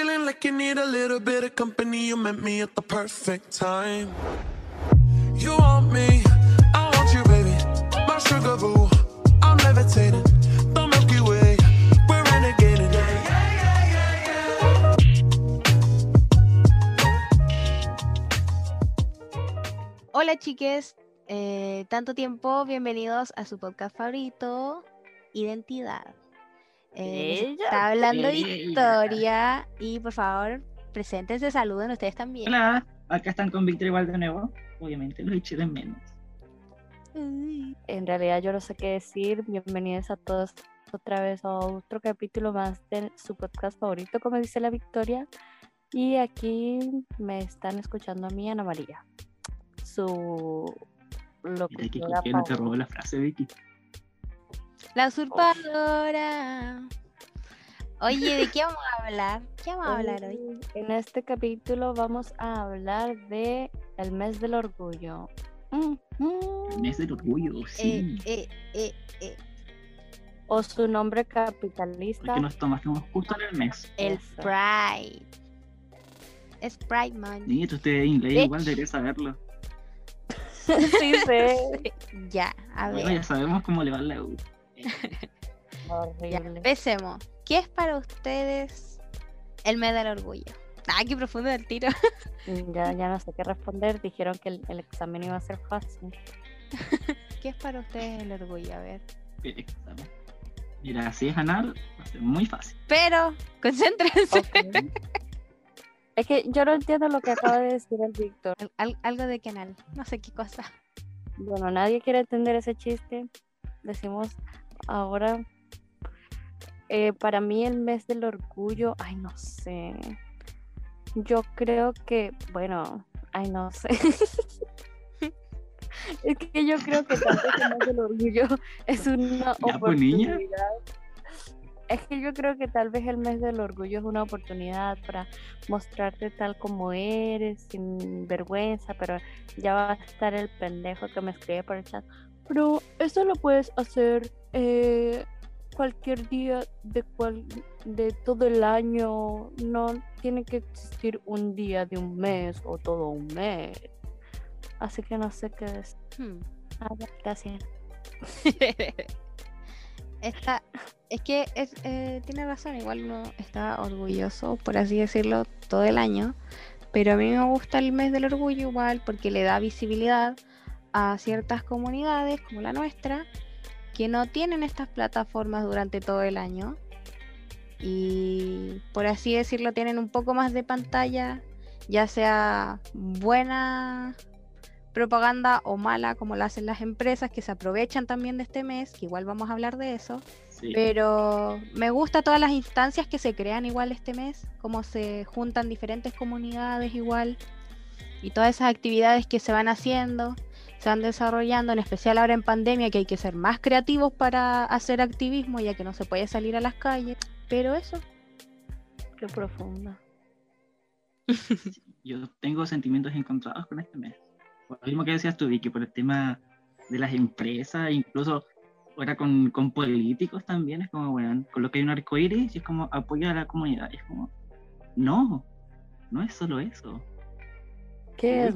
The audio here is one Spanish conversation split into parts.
feeling like you need a little bit of company. You met me at the perfect time. You want me, I want you, baby. My sugar boo, I'm levitating. The Milky Way, we're renegading. Yeah, yeah, yeah, yeah, yeah. Hola chiques, eh, tanto tiempo, bienvenidos a su podcast favorito, Identidad. Eh, está hablando ella. Victoria y por favor, preséntense, saluden ustedes también. Hola, acá están con Víctor igual de nuevo. Obviamente los eché de menos. En realidad yo no sé qué decir. Bienvenidos a todos otra vez a otro capítulo más de su podcast favorito, como dice la Victoria. Y aquí me están escuchando a mí, Ana María. Su Mira que copió, no te robó la frase, Vicky. La usurpadora. Oye, ¿de qué vamos a hablar? ¿Qué vamos a hablar hoy? En este capítulo vamos a hablar de el mes del orgullo. Mm, mm. El mes del orgullo, sí. Eh, eh, eh, eh, O su nombre capitalista. Porque nos tomamos justo en el mes. El. Pride. Es Pride Month. Nieto, usted de inglés Bitch. igual debería saberlo. sí, sé. Ya, a Bueno, ver. ya sabemos cómo le va la U. Ya, Horrible. empecemos. ¿Qué es para ustedes el mes del orgullo? Ah, qué profundo el tiro. Ya, ya no sé qué responder. Dijeron que el, el examen iba a ser fácil. ¿Qué es para ustedes el orgullo? A ver. Examen. Mira, si es anal, va a ser muy fácil. Pero, concéntrense. Es que yo no entiendo lo que acaba de decir el Víctor. Al- al- algo de canal. No sé qué cosa. Bueno, nadie quiere entender ese chiste. Decimos ahora. eh, para mí el mes del orgullo, ay, no sé. Yo creo que, bueno, ay, no sé. es que yo creo que tal vez el mes del orgullo es una oportunidad. Es que yo creo que tal vez el mes del orgullo es una oportunidad para mostrarte tal como eres, sin vergüenza, pero ya va a estar el pendejo que me escribe por el chat. Pero eso lo puedes hacer eh, cualquier día de, cual, de todo el año. No tiene que existir un día de un mes o todo un mes. Así que no sé qué decir. Hmm. Esta, es que es, eh, tiene razón, igual uno está orgulloso, por así decirlo, todo el año. Pero a mí me gusta el mes del orgullo igual porque le da visibilidad a ciertas comunidades como la nuestra que no tienen estas plataformas durante todo el año. Y por así decirlo, tienen un poco más de pantalla, ya sea buena propaganda o mala, como la hacen las empresas que se aprovechan también de este mes, que igual vamos a hablar de eso. Sí. Pero me gusta todas las instancias que se crean igual este mes, cómo se juntan diferentes comunidades igual y todas esas actividades que se van haciendo, se van desarrollando, en especial ahora en pandemia que hay que ser más creativos para hacer activismo ya que no se puede salir a las calles. Pero eso, Qué profunda. Yo tengo sentimientos encontrados con este mes. Por lo mismo que decías tú, Vicky, por el tema de las empresas, incluso ahora con, con políticos también, es como, bueno, con lo que hay un arco iris, y es como apoyar a la comunidad. y es como, no, no es solo eso. ¿Qué es.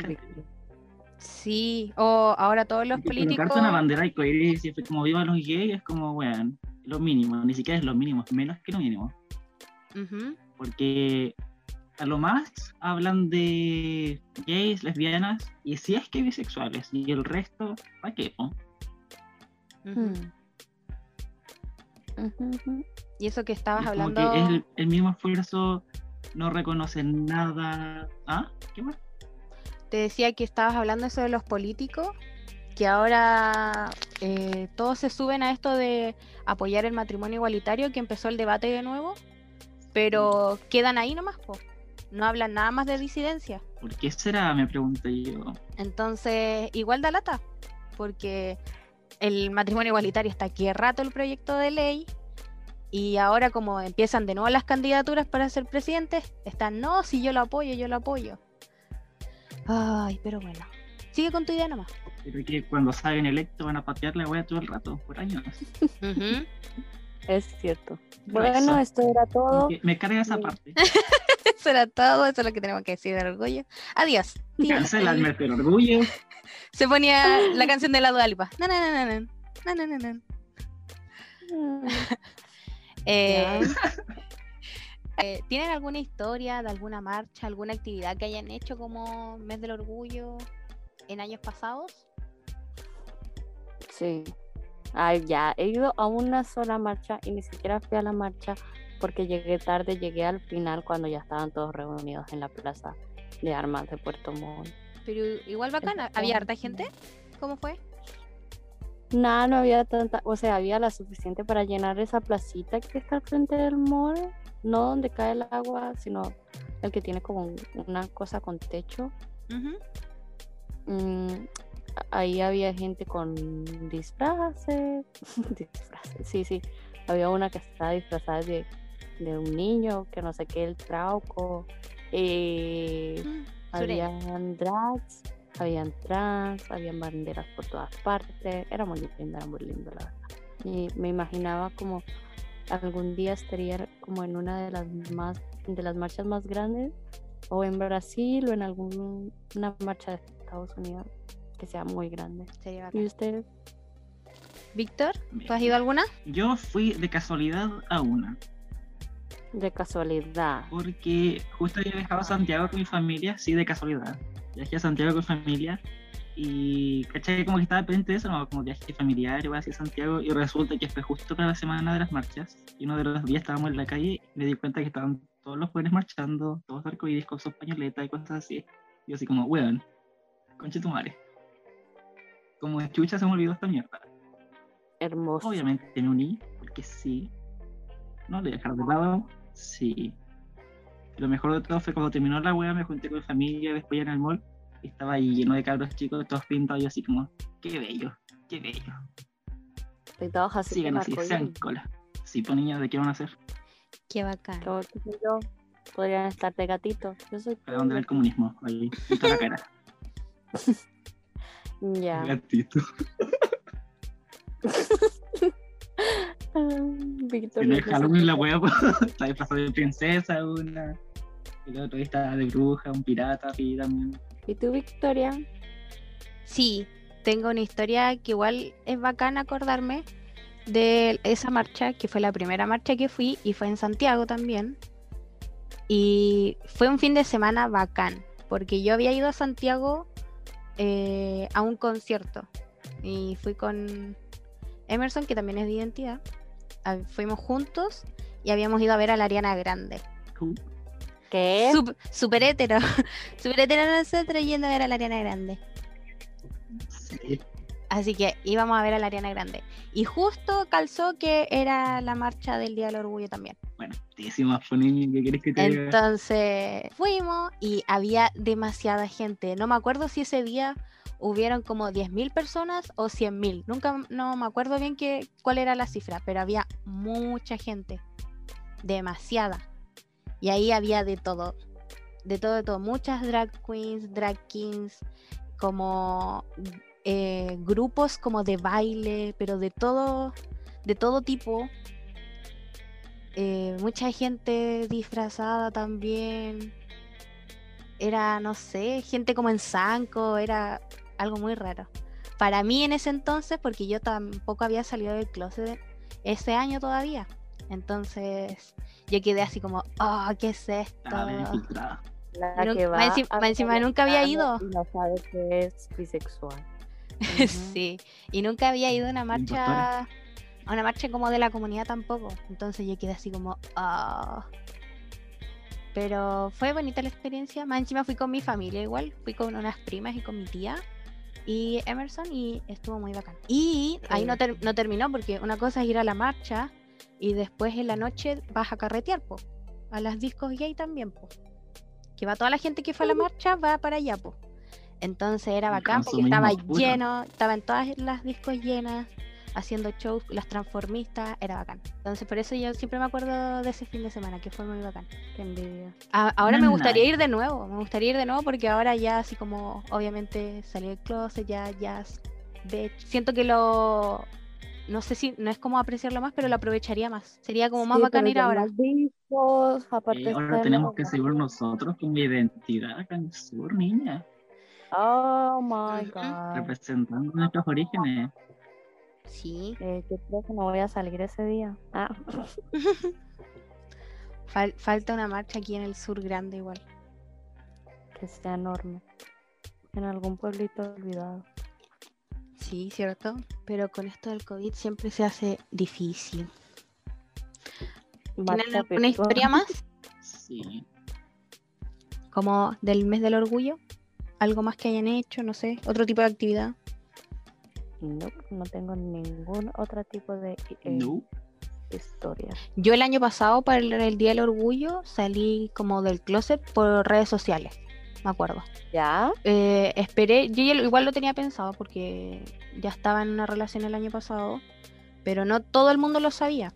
Sí, o ahora todos los políticos... Colocarte una bandera y siempre como viva los gays es como, bueno, lo mínimo, ni siquiera es lo mínimo, es menos que lo mínimo. Porque a lo más hablan de gays, lesbianas y si es que bisexuales y el resto, ¿para qué? Mm. Y eso que estabas Es como hablando... que es el, el mismo esfuerzo, no reconocen nada. ¿Ah? ¿Qué más? Te decía que estabas hablando eso de los políticos, que ahora eh, todos se suben a esto de apoyar el matrimonio igualitario, que empezó el debate de nuevo, pero quedan ahí nomás, po. no hablan nada más de disidencia. ¿Por qué será? Me pregunto yo. Entonces, igual da lata, porque el matrimonio igualitario está aquí rato el proyecto de ley y ahora como empiezan de nuevo las candidaturas para ser presidentes, están, no, si yo lo apoyo, yo lo apoyo. Ay, pero bueno. Sigue con tu idea nomás. Pero que cuando salgan electos van a patear la wea todo el rato, por años. es cierto. Bueno, esto era todo. Me carga esa parte. eso era todo, eso es lo que tenemos que decir del orgullo. Adiós. Cancelarme el orgullo. Se ponía la canción de la Dualipa. No, no, no, no, no. No, no, no, no. Mm. eh, eh, ¿Tienen alguna historia de alguna marcha, alguna actividad que hayan hecho como mes del orgullo en años pasados? Sí. Ay, ya, he ido a una sola marcha y ni siquiera fui a la marcha porque llegué tarde, llegué al final cuando ya estaban todos reunidos en la plaza de armas de Puerto Montt. Pero igual bacana, ¿había harta gente? ¿Cómo fue? Nada, no había tanta, o sea, había la suficiente para llenar esa placita que está al frente del mall, no donde cae el agua, sino el que tiene como un- una cosa con techo. Mm, ahí había gente con disfraces. disfraces, sí, sí. Había una que estaba disfrazada de, de un niño, que no sé qué, el trauco. eh, Mm, habían drags, habían trans, habían banderas por todas partes. Era muy lindo, era muy lindo, la verdad. Y me imaginaba como algún día estaría como en una de las más de las marchas más grandes o en Brasil o en alguna marcha de Estados Unidos que sea muy grande. Sería bacán. ¿Y ustedes? Víctor, ¿tú has ido a alguna? Yo fui de casualidad a una, De casualidad. porque justo había viajado a Santiago con mi familia, sí, de casualidad. Viajé a Santiago con mi familia y caché como que estaba pendiente de eso, ¿no? como viaje familiar, iba hacia Santiago y resulta que fue justo para la semana de las marchas y uno de los días estábamos en la calle y me di cuenta que estaban todos los jóvenes marchando, todos arcoíris con sus pañoletas y cosas así. Y yo así como, weón, conche tu madre. Como de chucha se me olvidó esta mierda. Hermoso. Obviamente me uní, porque sí. No le voy a dejar de lado, sí. Lo mejor de todo fue cuando terminó la wea, me junté con mi familia después ya en el mall. Y estaba ahí lleno de cabros chicos, todos pintados, y yo así como, qué bello, qué bello. Y todos así Sigan así, sean cola. Sí, pues niñas, ¿de qué van a hacer? Qué bacán. Sé yo, podrían estar de gatito. Yo soy ¿Para dónde va el comunismo? Ahí, toda la cara. Ya. Gatito. Ah, Víctor, En el no sé Halloween la pues, estaba disfrazado de princesa, una. Y el otro estaba de bruja, un pirata, y también. ¿Y tú, Victoria? Sí, tengo una historia que igual es bacán acordarme de esa marcha, que fue la primera marcha que fui y fue en Santiago también. Y fue un fin de semana bacán, porque yo había ido a Santiago eh, a un concierto y fui con Emerson, que también es de identidad. Ah, Fuimos juntos y habíamos ido a ver a la Ariana Grande. ¿Qué? Sup- Super hetero. Super hetero nosotros yendo a ver a la Ariana Grande. sí. Así que íbamos a ver a la Ariana Grande. Y justo calzó que era la marcha del Día del Orgullo también. Bueno, tísima, niño, ¿qué quieres que te diga? Entonces fuimos y había demasiada gente. No me acuerdo si ese día hubieron como 10.000 personas o 100.000. Nunca no me acuerdo bien qué, cuál era la cifra, pero había mucha gente. Demasiada. Y ahí había de todo. De todo, de todo. Muchas drag queens, drag kings, como eh, grupos como de baile, pero de todo, de todo tipo. Eh, mucha gente disfrazada también. Era, no sé, gente como en Zanco, era algo muy raro. Para mí en ese entonces, porque yo tampoco había salido del closet ese año todavía. Entonces yo quedé así como, oh, ¿qué es esto? Infiltrada. La que más va encima- a más encima nunca había ido. Y no sabe que es bisexual. Sí, y nunca había ido a una marcha, a una marcha como de la comunidad tampoco. Entonces yo quedé así como, ah. Pero fue bonita la experiencia. Más encima fui con mi familia igual, fui con unas primas y con mi tía y Emerson y estuvo muy bacán. Y ahí no, ter- no terminó porque una cosa es ir a la marcha y después en la noche vas a carretear, po. A las discos gay también, po. Que va toda la gente que fue a la marcha, va para allá, po. Entonces era El bacán porque estaba lleno, estaban todas las discos llenas, haciendo shows, las transformistas, era bacán. Entonces por eso yo siempre me acuerdo de ese fin de semana, que fue muy bacán. Qué envidia. A- ahora me Nice. gustaría ir de nuevo, me gustaría ir de nuevo porque ahora ya así como obviamente salí del closet, ya, ya de- siento que lo no sé si, no es como apreciarlo más, pero lo aprovecharía más. Sería como más Sí, bacán ir ahora. vistos, aparte Eh, ahora tenemos que seguir nosotros como identidad acá en el sur, niña. Oh my god. Representando nuestros orígenes. Sí. Eh, yo creo que no voy a salir ese día. Ah, Fal- falta una marcha aquí en el sur grande igual. que sea enorme. En algún pueblito olvidado. Sí, cierto. Pero con esto del COVID siempre se hace difícil. ¿Tienen alguna historia más? Sí. Como del mes del orgullo. Algo más que hayan hecho, no sé. Otro tipo de actividad. No, no tengo ningún otro tipo de eh, No. historia. Yo el año pasado, para el, el Día del Orgullo, salí como del closet por redes sociales. Me acuerdo. ¿Ya? Eh, esperé, yo igual lo tenía pensado porque ya estaba en una relación el año pasado, pero no todo el mundo lo sabía.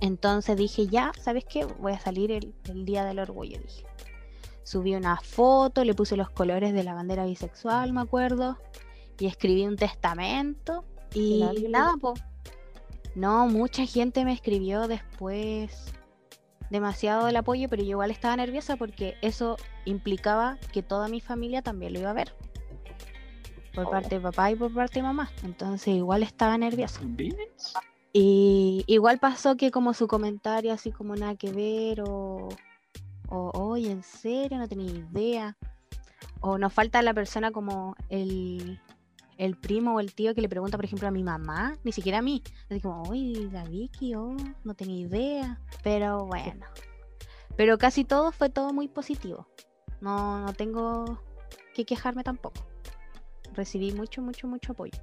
Entonces dije, ya, ¿sabes qué? Voy a salir el, el día del orgullo, dije. Subí una foto, le puse los colores de la bandera bisexual, me acuerdo, y escribí un testamento y nada, po. No, mucha gente me escribió después demasiado el apoyo, pero yo igual estaba nerviosa porque eso implicaba que toda mi familia también lo iba a ver. Por Oh. parte de papá y por parte de mamá. Entonces igual estaba nerviosa. Y igual pasó que como su comentario así como nada que ver o, o oye, en serio, no tenía idea. O nos falta la persona como el, el primo o el tío que le pregunta, por ejemplo, a mi mamá, ni siquiera a mí. Así como, oye, la Vicky, oh, no tenía idea. Pero bueno. Pero casi todo fue todo muy positivo. No, no tengo que quejarme tampoco. Recibí mucho, mucho, mucho apoyo.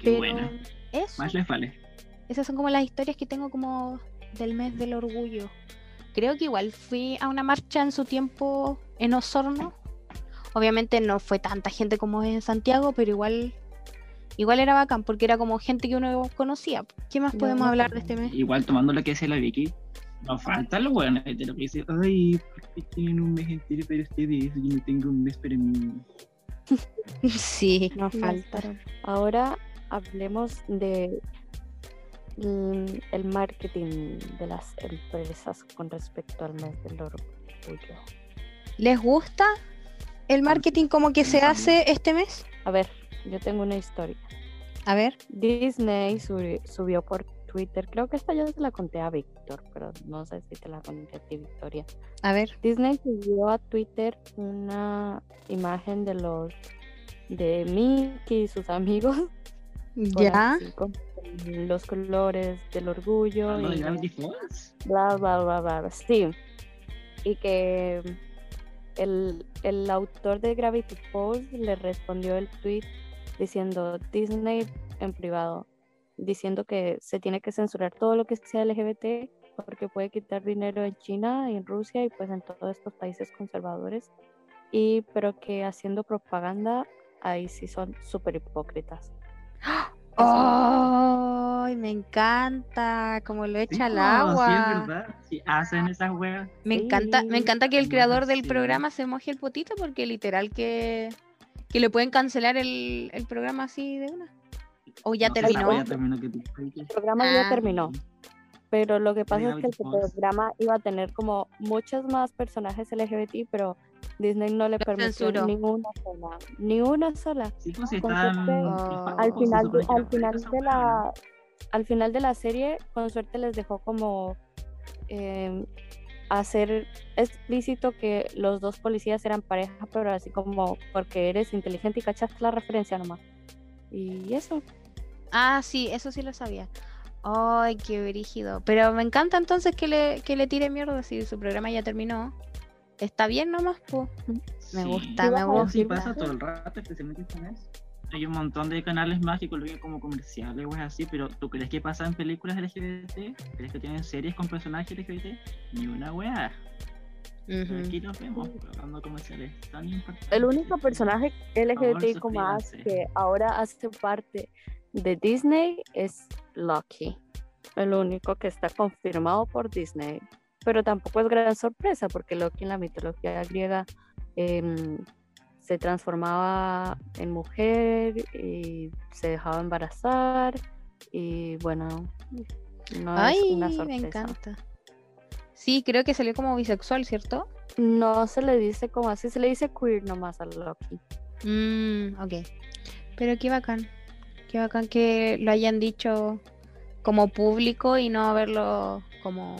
Qué Pero buena. eso. Más les vale. Esas son como las historias que tengo como del mes del orgullo. Creo que igual fui a una marcha en su tiempo en Osorno. Obviamente no fue tanta gente como en Santiago, pero igual igual era bacán porque era como gente que uno conocía. ¿Qué más podemos no, hablar de este mes? Igual tomando lo que decía la Vicky, nos falta lo bueno de lo que dice, ay, porque tienen un mes entero para ustedes, yo no tengo un mes para mí. Sí, nos No, falta. pero Ahora hablemos de el marketing de las empresas con respecto al mes del orgullo. ¿Les gusta el marketing como que se hace este mes? A ver, yo tengo una historia. A ver. Disney subi- subió por Twitter, creo que esta yo te la conté a Víctor, pero no sé si te la conté a ti, Victoria. A ver. Disney subió a Twitter una imagen de los de Mickey y sus amigos Ya. así, con los colores del orgullo Lo de y bla bla bla bla. sí y que el, el autor de Gravity Falls le respondió el tweet diciendo Disney en privado diciendo que se tiene que censurar todo lo que sea LGBT porque puede quitar dinero en China y en Rusia y pues en todos estos países conservadores y pero que haciendo propaganda ahí sí son súper hipócritas ¡Ay! me encanta como lo Sí, echa al no, Sí, es agua. verdad. Sí, hacen esas weas. Me encanta, me encanta que el creador del Sí. programa se moje el potito porque literal que, que le pueden cancelar el, el programa así de una. O ya No terminó. ya terminó que tú- el programa ya Ah. terminó pero lo que pasa es que el Falls. programa iba a tener como muchos más personajes LGBT, pero Disney no le permitió censuró. ni una sola, ni una sola. Sí, pues si están. Oh. Al final, de, al final de wea, la, al final de la serie, con suerte les dejó como em, hacer explícito que los dos policías eran pareja, pero así como porque eres inteligente y cachaste la referencia nomás. Y eso. Ah, sí, eso sí lo sabía. Ay, qué brígido. Pero me encanta entonces que le, que le tire mierda si su programa ya terminó. Está bien nomás, po. Me Sí. gusta, Sí, me sí gusta. decir pasa todo el rato, especialmente este. Hay un montón de canales más que colocan como comerciales o así, pero ¿tú crees que pasa en películas LGBT? ¿Crees que tienen series con personajes LGBT? Ni una Ujú. Aquí nos vemos colocando comerciales tan importantes. El único personaje LGBTIQ favor, más que ahora hace parte de Disney es Loki. El único que está confirmado por Disney. Pero tampoco es gran sorpresa porque Loki en la mitología griega em, se transformaba en mujer y se dejaba embarazar y bueno, no Ay, es una sorpresa. me encanta. Sí, creo que salió como bisexual, ¿cierto? No se le dice como así, se le dice queer nomás a Loki. Mm, ok. Pero qué bacán. Qué bacán que lo hayan dicho como público y no haberlo como,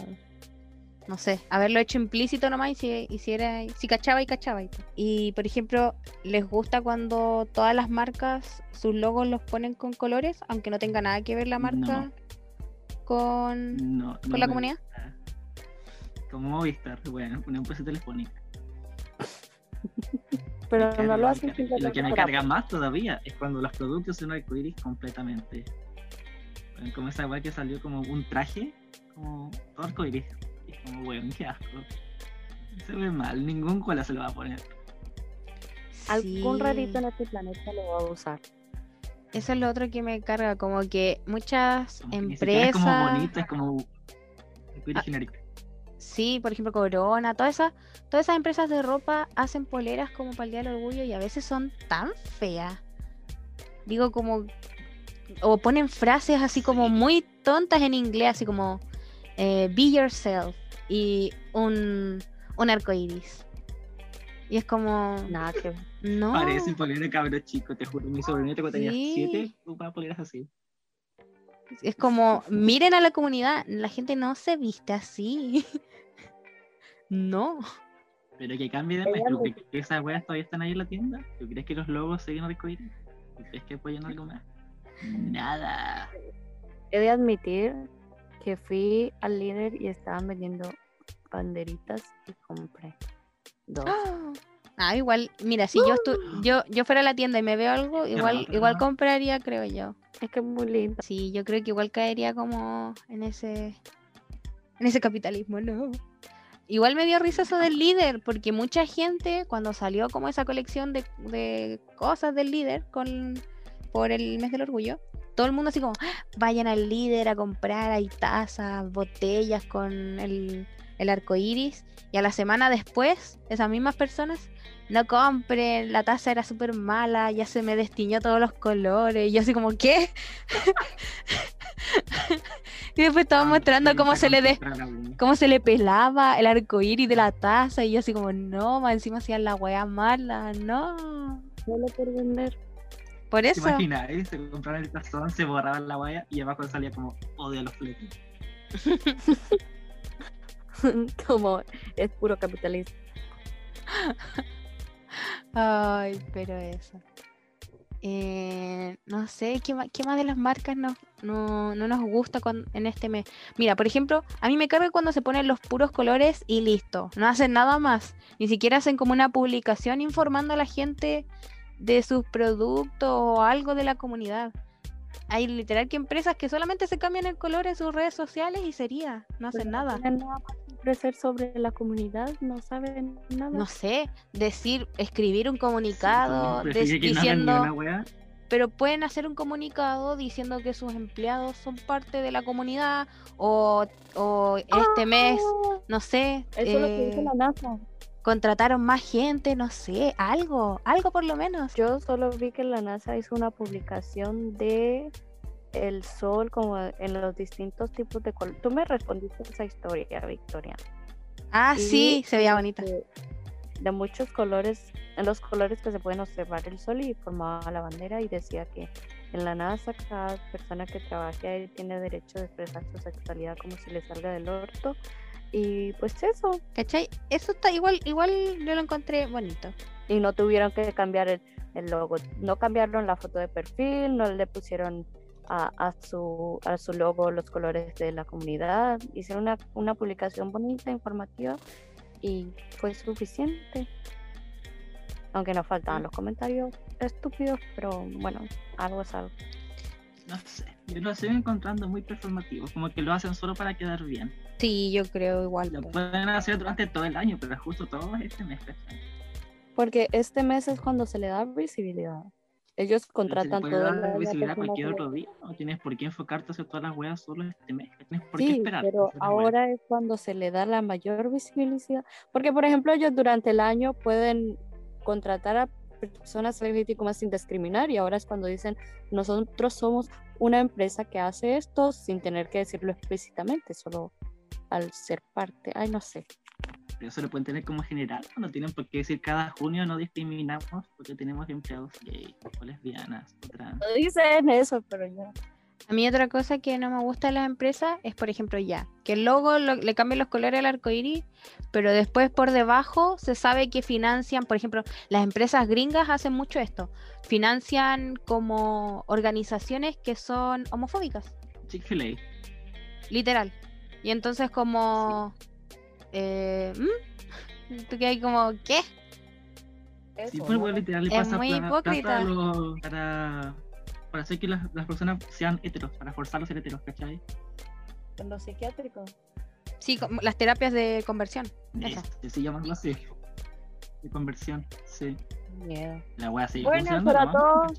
no sé, haberlo hecho implícito nomás y si, y si era, si cachaba y cachaba. Y, por ejemplo, ¿les gusta cuando todas las marcas sus logos los ponen con colores, aunque no tenga nada que ver la marca No. con, No, no con la comunidad? gusta. Como Movistar, bueno, una empresa telefónica. Pero no lo hacen. Y lo que me para- carga más todavía es cuando los productos son arcoíris completamente. Bueno, Como esa weá que salió como un traje, como todo arcoíris. Como, weón, qué asco. Se ve mal, ningún cola se lo va a poner. Algún rarito en este planeta lo va a usar. Eso es lo otro que me carga, como que muchas Como que siquiera es como empresas, bonito, es como Ah. sí, por ejemplo Corona, todas esas, todas esas empresas de ropa hacen poleras como para el Día del Orgullo y a veces son tan feas. Digo como, o ponen frases así como Sí. muy tontas en inglés, así como eh, be yourself y un, un arco iris. Y es como, Nada que no. Parece polera de cabro chico, te juro. Mi sobrinito cuando tenía Sí. 7 ocupaba poleras así. Es como, miren a la comunidad, la gente no se viste así. no. Pero que cambie de mes. ¿Tú crees que esas weas todavía están ahí en la tienda? ¿Tú crees que los logos siguen arcoíris? ¿Tú crees que apoyan algo más? Nada. he de admitir que fui al líder y estaban vendiendo banderitas y compré dos. Ah, igual, mira, si yo estu yo yo fuera a la tienda y me veo algo, igual igual compraría, creo yo. Es que es muy lindo. Sí, yo creo que igual caería como en ese en ese capitalismo, ¿no? Igual me dio risa eso del líder, porque mucha gente cuando salió como esa colección de, de cosas del líder con por el mes del orgullo, todo el mundo así como, "Ah, vayan al líder a comprar, hay tazas, botellas con el, el arco iris, y a la semana después, esas mismas personas, no compren, la taza era súper mala, ya se me destiñó todos los colores, y yo así como, ¿qué? y después estaban Ah, mostrando sí, cómo se le de- cómo se le pelaba el arco iris de la taza, y yo así como, no, más encima hacían la wea mala, no. Solo por vender. Por ¿Te eso. imaginas? eh? Se compraban el tazón, se borraban la waya y abajo salía como odio a los fletes. Como es puro capitalismo. Ay, pero eso. Eh, no sé, ¿qué más, qué más de las marcas no, no, no nos gusta en este mes? Mira, por ejemplo, a mí me carga cuando se ponen los puros colores y listo. No hacen nada más. Ni siquiera hacen como una publicación informando a la gente de sus productos o algo de la comunidad. Hay literal que empresas que solamente se cambian el color en sus redes sociales y sería, no hacen Pero nada. tienen nada más que ofrecer sobre la comunidad, no saben nada. No sé, decir, escribir un comunicado Sí, no ni diciendo... pero pueden hacer un comunicado diciendo que sus empleados son parte de la comunidad o, o este mes, Ah, no sé, Eso es lo que dice eh, la NASA. Contrataron más gente, no sé, algo, algo por lo menos. Yo solo vi que la NASA hizo una publicación de el sol como en los distintos tipos de color. Tú me respondiste esa historia, Victoria. Ah, Y, sí, se veía bonita. este, De muchos colores, en los colores que se pueden observar el sol y formaba la bandera y decía que en la NASA cada persona que trabaje ahí tiene derecho de expresar su sexualidad como si le salga del orto. Y pues eso, ¿Cachai? Eso está igual, igual yo lo encontré bonito. y no tuvieron que cambiar el, el logo. No cambiaron la foto de perfil, no le pusieron a, a su, a su logo los colores de la comunidad. Hicieron una, una publicación bonita, informativa y fue suficiente. Aunque nos faltaban Mm. los comentarios estúpidos, pero bueno, algo es algo. No sé. Yo lo sigo encontrando muy performativo. Como que lo hacen solo para quedar bien. Sí, yo creo igual. Lo po. pueden hacer durante todo el año, pero justo todo este mes. ¿cachai? Porque este mes es cuando se le da visibilidad. Ellos contratan todo dar el año a visibilidad cualquier otro día. No tienes por qué enfocarte a todas las weas solo este mes. Tienes por qué Sí, esperar. pero a hacer las weas. ahora es cuando se le da la mayor visibilidad. Porque, por ejemplo, ellos durante el año pueden contratar a personas LGBTQ sin discriminar y ahora es cuando dicen nosotros somos una empresa que hace esto sin tener que decirlo explícitamente, solo al ser parte, ay no sé. Pero eso lo pueden tener como general, no tienen por qué decir cada junio no discriminamos porque tenemos empleados gay o lesbianas o trans. No dicen eso, pero ya. A mí otra cosa que no me gusta de las empresas es, por ejemplo, ya, que el logo lo- le cambie los colores al arco iris, pero después por debajo se sabe que financian, por ejemplo, las empresas gringas hacen mucho esto, financian como organizaciones que son homofóbicas, Chick-fil-A. literal. Y entonces como... Eh, ¿mm? Tú que hay como, ¿qué? Sí, Eso, pues, ¿no? bueno, literal, le Es pasa muy plata hipócrita. a los- para, para hacer que las, las personas sean heteros, para forzarlos a ser heteros, ¿cachai? En los psiquiátricos. Sí, como las terapias de conversión. Este, se llama algo así. De conversión, sí. Miedo. La wea sigue Bueno, funcionando, para ¿no? todos.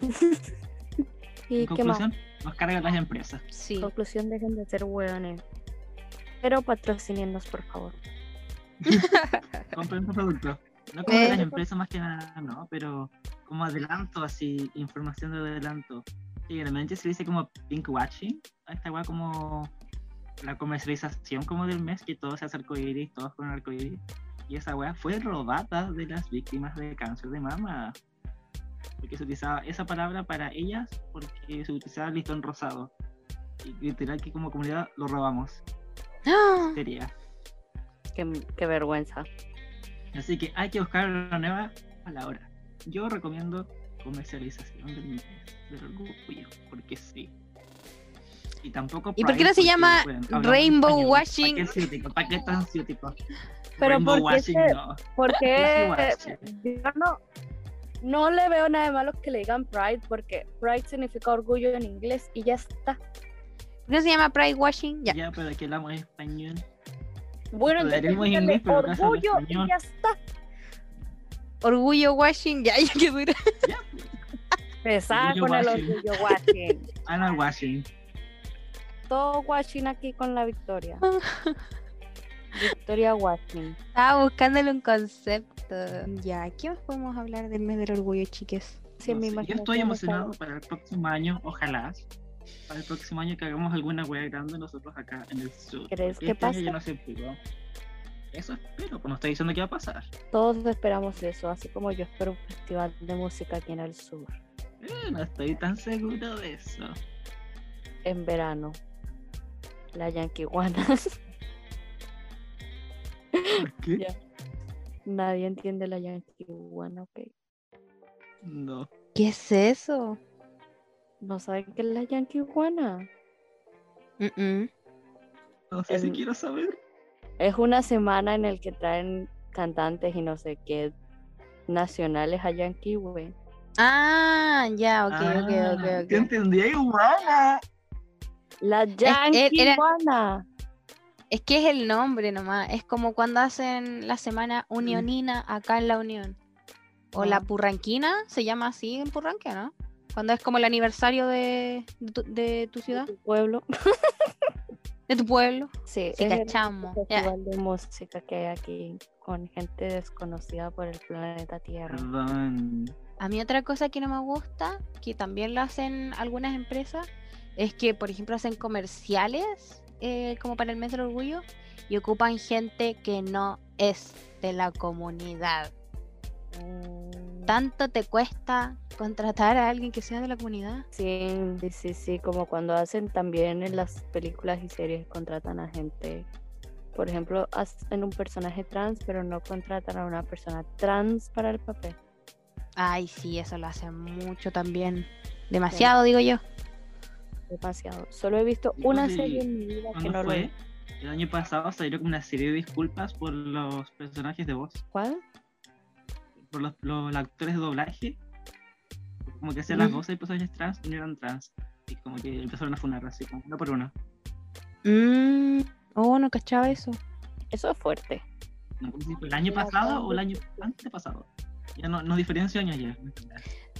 ¿Y En qué más? conclusión, nos cargan las empresas. Sí. Conclusión, dejen de ser hueones. Pero patrocinennos, por favor. compren su producto. No como de Eh. las empresas más que nada, no, pero como adelanto, así, información de adelanto. Que generalmente se dice como pink watching, esta weá como la comercialización como del mes, que todo se hace arcoíris, todos con arcoíris. Y esa weá fue robada de las víctimas de cáncer de mama. Porque se utilizaba esa palabra para ellas porque se utilizaba el listón rosado. Y literal que como comunidad lo robamos. ¡Ah! Sería. Qué, qué vergüenza. Así que hay que buscar una nueva palabra. Yo recomiendo comercialización del del orgullo, porque sí. Y tampoco. ¿Y por qué no se llama Rainbow washing? ¿Para qué tan ciútico? Pero Rainbow ¿por qué washing, se- no. Porque yo no, no le veo nada de malo que le digan Pride, porque Pride significa orgullo en inglés y ya está. ¿Por qué se llama Pride Washing? Ya. Ya, pero aquí hablamos español. Bueno, entonces inglés, orgullo y ya está. Orgullo Washing. Ya, ya que dura. Pesada Orgullo con el washing. orgullo washing. Ana Washing. Todo washing aquí con la Victoria. Victoria washing. Estaba buscándole un concepto. Ya, ¿qué más podemos hablar del mes del orgullo, chiques? No sé, yo estoy emocionado para el próximo año, ojalá. Para el próximo año que hagamos alguna wea grande nosotros acá en el sur. ¿Crees que este año ya pasa? no se pudo. Eso espero, pues no estoy diciendo que va a pasar. Todos esperamos eso, así como yo espero un festival de música aquí en el sur, Eh, no estoy tan seguro de eso. en verano. La Yanquihuanas. ¿Por qué? Ya. Nadie entiende la Yanquihuana, ok. No. ¿Qué es eso? ¿No saben qué es la Yanquihuana? Mm-mm. No sé si El- quiero saber. Es una semana en el que traen cantantes y no sé qué nacionales a Yanquiwe. Ah, ya, ok, ok, ok, Ah, ok. Yo entendí iguana. La Yanquihuana. Es que es el nombre nomás. Es como cuando hacen la semana unionina acá en la Unión. O la Ah. purranquina, se llama así en Purranque, ¿no? Cuando es como el aniversario de, de, tu, de tu ciudad, Tu pueblo. de tu pueblo. Sí, Sí, es el cachamos. Ya. festival de música que hay aquí con gente desconocida por el planeta Tierra. Perdón. A mí otra cosa que no me gusta, que también lo hacen algunas empresas, es que, por ejemplo, hacen comerciales eh, como para el mes del orgullo y ocupan gente que no es de la comunidad. Mm, ¿Tanto te cuesta contratar a alguien que sea de la comunidad? Sí, sí, sí, sí, como cuando hacen también en las películas y series contratan a gente, por ejemplo, hacen un personaje trans, pero no contratan a una persona trans para el papel. Ay, sí, eso lo hacen mucho también. Demasiado, digo yo. Demasiado. Solo he visto ¿Y una serie en mi vida que ¿Cuándo no lo fue? he. El año pasado salió como una serie de disculpas por los personajes de voz. ¿Cuál? Por los, los actores de doblaje. Como que hacían las voces de personajes trans y no eran trans. Y como que empezaron a funar así, como uno por uno. Mm, oh, no cachaba eso. Eso es fuerte. No el año pasado o el año antepasado. Ya no, no diferencio años ya.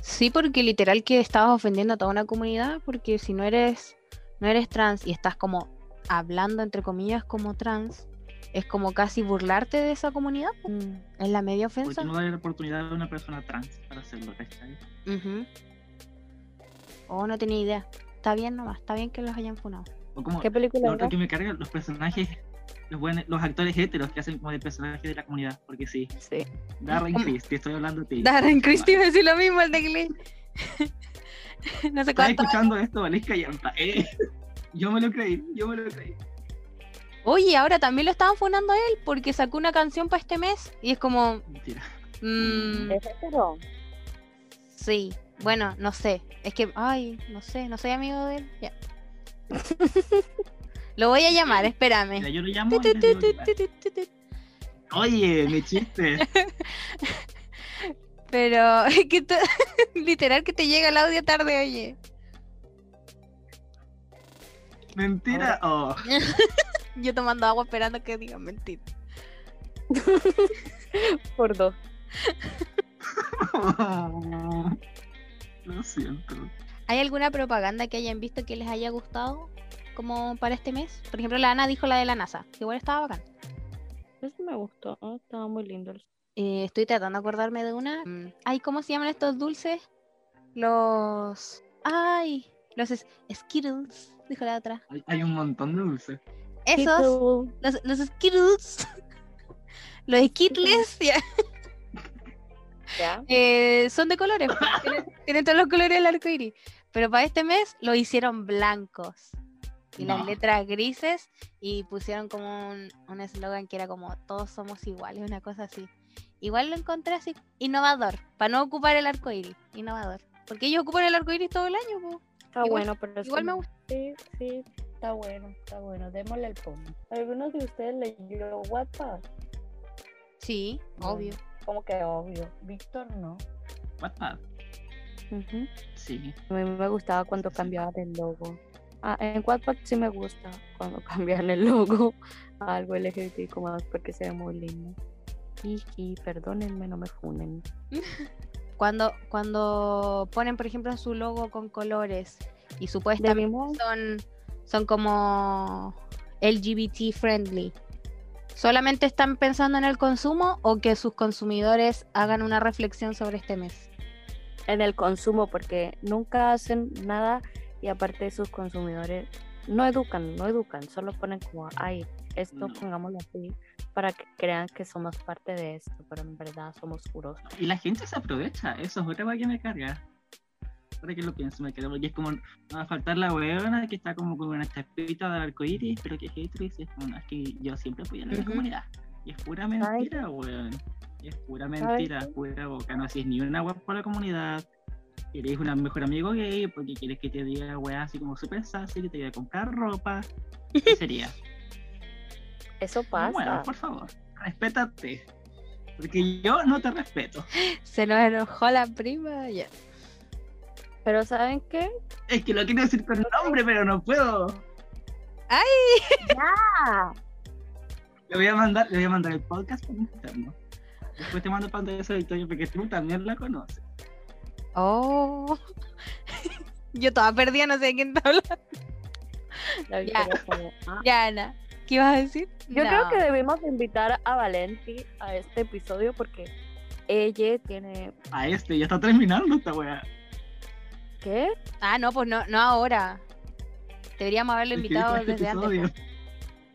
Sí, porque literal que estabas ofendiendo a toda una comunidad, porque si no eres, no eres trans y estás como hablando entre comillas como trans, es como casi burlarte de esa comunidad. Mm. Es la media ¿Por ofensa. qué no darle la oportunidad a una persona trans para hacerlo, ¿cachai? Ujú. Oh, no tenía idea. Está bien nomás, está bien que los hayan funado. O como ¿Qué película lo otro que me carga, los personajes, los, buenos, los actores heteros que hacen como de personajes de la comunidad, porque sí, Sí. Darren te estoy hablando de ti. Darren Christie iba a decir lo mismo, el de Glee. no sé ¿Estás cuánto. escuchando esto, Valesca Yampa? Eh, yo me lo creí, yo me lo creí. Oye, ahora también lo estaban funando a él porque sacó una canción para este mes y es como. Mentira. mm, ¿Es hetero? sí, bueno, no sé. Es que, ay, no sé, no soy amigo de él. Ya. Lo voy a llamar, Mira, espérame. yo lo llamo. Oye, mi chiste. Pero es que te- literal que te llega el audio tarde, oye. Mentira. Oh. Yo tomando agua esperando que digan mentira. Por dos. Lo siento. ¿Hay alguna propaganda que hayan visto que les haya gustado? Como para este mes. Por ejemplo, la Ana dijo la de la NASA, que igual estaba bacán. Eso me gustó. Estaba muy lindo. Eh, estoy tratando de acordarme de una. Mm, Ay, ¿cómo se llaman estos dulces? Los. Ay, los es- Skittles, dijo la otra. Hay, hay un montón de dulces. Esos, los, los Skittles. los Skittles, ya, eh, son de colores. pues, tienen, tienen todos los colores del arco iris. Pero para este mes lo hicieron blancos. Y las letras grises. Y pusieron como un un eslogan que era como todos somos iguales, una cosa así. Igual lo encontré así innovador. Para no ocupar el arco iris. Innovador. Porque ellos ocupan el arco iris todo el año, po. Está Igual- bueno, pero igual me gusta. Sí, sí, está bueno, está bueno. Démosle el pomo. ¿Algunos de ustedes leyó WhatsApp? Sí, No. obvio. Como que obvio. Víctor no. WhatsApp. Sí. A mí me gustaba cuando cambiaban el logo. Ah, en Wattpad sí me gusta cuando cambian el logo a algo LGBT como más porque se ve muy lindo. Jiji, perdónenme, no me funen. Cuando, cuando ponen, por ejemplo, su logo con colores y supuestamente Debimos, son, son como LGBT friendly. ¿Solamente están pensando en el consumo o que sus consumidores hagan una reflexión sobre este mes? en el consumo porque nunca hacen nada y aparte sus consumidores no educan, no educan, solo ponen como, ay, esto No. pongámoslo así para que crean que somos parte de esto, pero en verdad somos puros. Y la gente se aprovecha. Eso es otra cosa que me carga. Ahora que lo pienso, me carga. Porque es como, no va a faltar la weona que está como con una chapita de arcoíris, pero que es hetero y es como, no, es que yo siempre apoyo a la Ujú. comunidad. Y es pura ¿Sabes mentira, weón. Y es pura mentira, qué? pura boca. No haces ni una weá por la comunidad. Eres un mejor amigo gay porque quieres que te diga weá así como súper sassy, que te vaya a comprar ropa. ¿Qué sería? Eso pasa. Bueno, por favor, respétate. Porque yo no te respeto. Se nos enojó la prima. Ya. Pero ¿saben qué? Es que lo quiero decir con nombre, pero no puedo. Ah, Le voy a mandar, le voy a mandar el podcast por interno. Después te mando pantalla de Victoria porque tú también la conoces. Oh. Yo toda perdida, no sé de quién está hablando. la como, ah. Ya, Ana. ¿Qué ibas a decir? Yo No. creo que debimos invitar a Valenti a este episodio porque ella tiene... A este, ya está terminando esta weá. ¿Qué? Ah, no, pues no, no ahora. Deberíamos haberlo Es que invitado desde antes. po.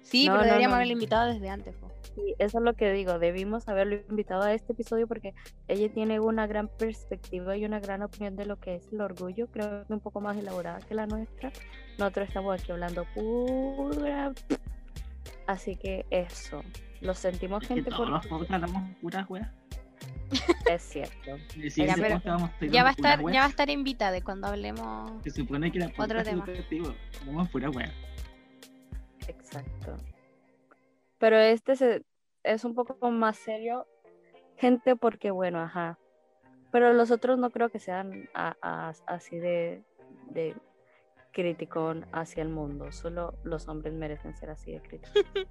Sí, No, pero no, deberíamos no. haberlo invitado desde antes. po. Sí, eso es lo que digo, debimos haberlo invitado a este episodio porque ella tiene una gran perspectiva y una gran opinión de lo que es el orgullo, creo que un poco más elaborada que la nuestra. Nosotros estamos aquí hablando pura... Así que eso, lo sentimos Es que gente los podcasts hablamos puras weas. Es cierto. Ya, pero vamos va a estar, ya va a estar invitada de cuando hablemos. Se supone que era Otro tema. educativo. Hablamos puras weas. Exacto. Pero este se- es un poco más serio, gente, porque bueno, ajá. Pero los otros no creo que sean a- a- así de, de criticón hacia el mundo. Solo los hombres merecen ser así de críticos.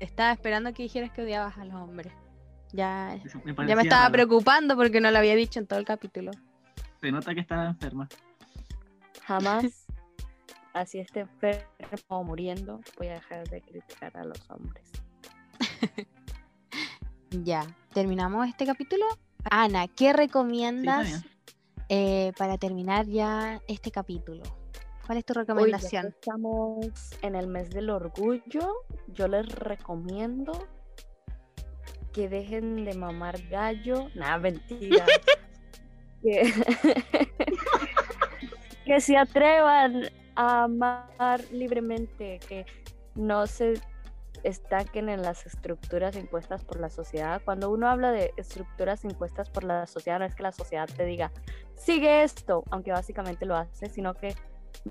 Estaba esperando que dijeras que odiabas a los hombres. Ya, me ya me estaba raro. preocupando porque no lo había dicho en todo el capítulo. Se nota que estaba enferma. Jamás, así esté enfermo o muriendo, voy a dejar de criticar a los hombres. Ya, terminamos este capítulo. Ana, ¿qué recomiendas eh, para terminar ya este capítulo? ¿Cuál es tu recomendación? estamos en el mes del orgullo. Yo les recomiendo que dejen de mamar gallo. Nada, mentira. que, que se atrevan a amar libremente, que no se estanquen en las estructuras impuestas por la sociedad. Cuando uno habla de estructuras impuestas por la sociedad, no es que la sociedad te diga, sigue esto, aunque básicamente lo hace, sino que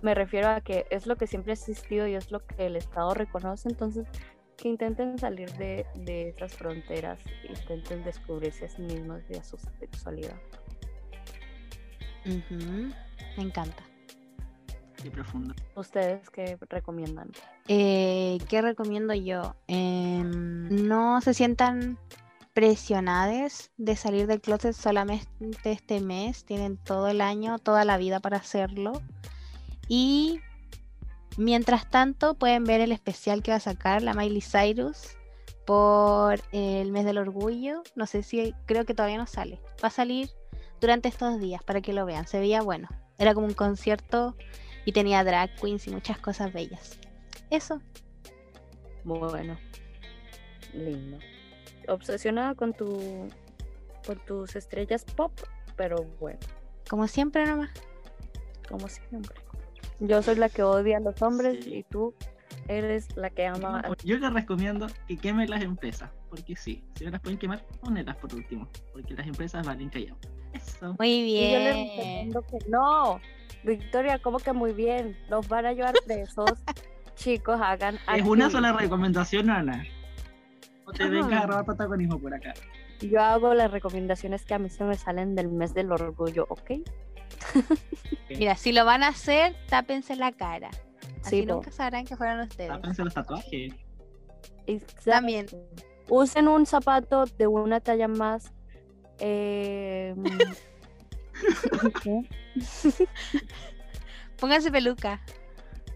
me refiero a que es lo que siempre ha existido y es lo que el Estado reconoce, entonces que intenten salir de, de esas fronteras, intenten descubrirse a sí mismos y a su sexualidad. Me encanta. Qué profundo. ¿Ustedes qué recomiendan? Eh, ¿Qué recomiendo yo? Em, no se sientan presionadas de salir del closet solamente este mes. Tienen todo el año, toda la vida para hacerlo. Y mientras tanto pueden ver el especial que va a sacar la Miley Cyrus por el mes del orgullo. No sé si creo que todavía no sale. Va a salir durante estos días para que lo vean. Se veía bueno. Era como un concierto y tenía drag queens y muchas cosas bellas. Eso. Bueno, lindo. Obsesionada con tu con tus estrellas pop, pero bueno, Como siempre nomás. como siempre. Yo soy la que odia a los hombres Sí. y tú eres la que ama a Yo les recomiendo que quemen las empresas, porque sí, si no las pueden quemar, ponedlas por último, porque las empresas valen callado. Eso. Muy Y yo les bien. recomiendo que no. Victoria, ¿cómo que muy bien? Los van a llevar presos. Chicos, hagan Es una sola recomendación, Ana. No te vengas a robar protagonismo por acá. Yo hago las recomendaciones que a mí se me salen del mes del orgullo, ¿ok? Mira, si lo van a hacer, tápense la cara. Así Sí, po. nunca sabrán que fueron ustedes. Tápense los tatuajes. Exacto. También. Usen un zapato de una talla más. eh, ¿qué? Pónganse peluca.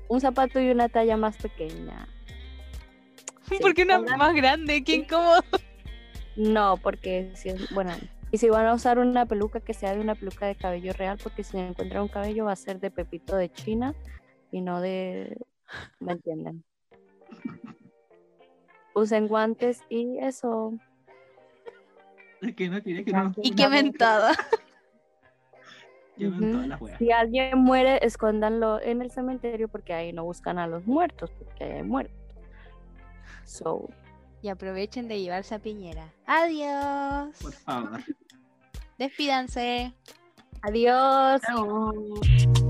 un zapato y una talla más pequeña. Sí, Porque una más grande, qué incómodo. No, porque si es, bueno, y si van a usar una peluca que sea de una peluca de cabello real, porque si encuentran un cabello va a ser de pepito de China y no de, ¿me entienden? Usen guantes y eso. Es que no quería que no Y weas. Si alguien muere, escóndanlo en el cementerio porque ahí no buscan a los muertos, porque ahí hay muertos. So, Y aprovechen de llevarse a Piñera. Adiós. Por favor. Despídanse. adiós. Chao.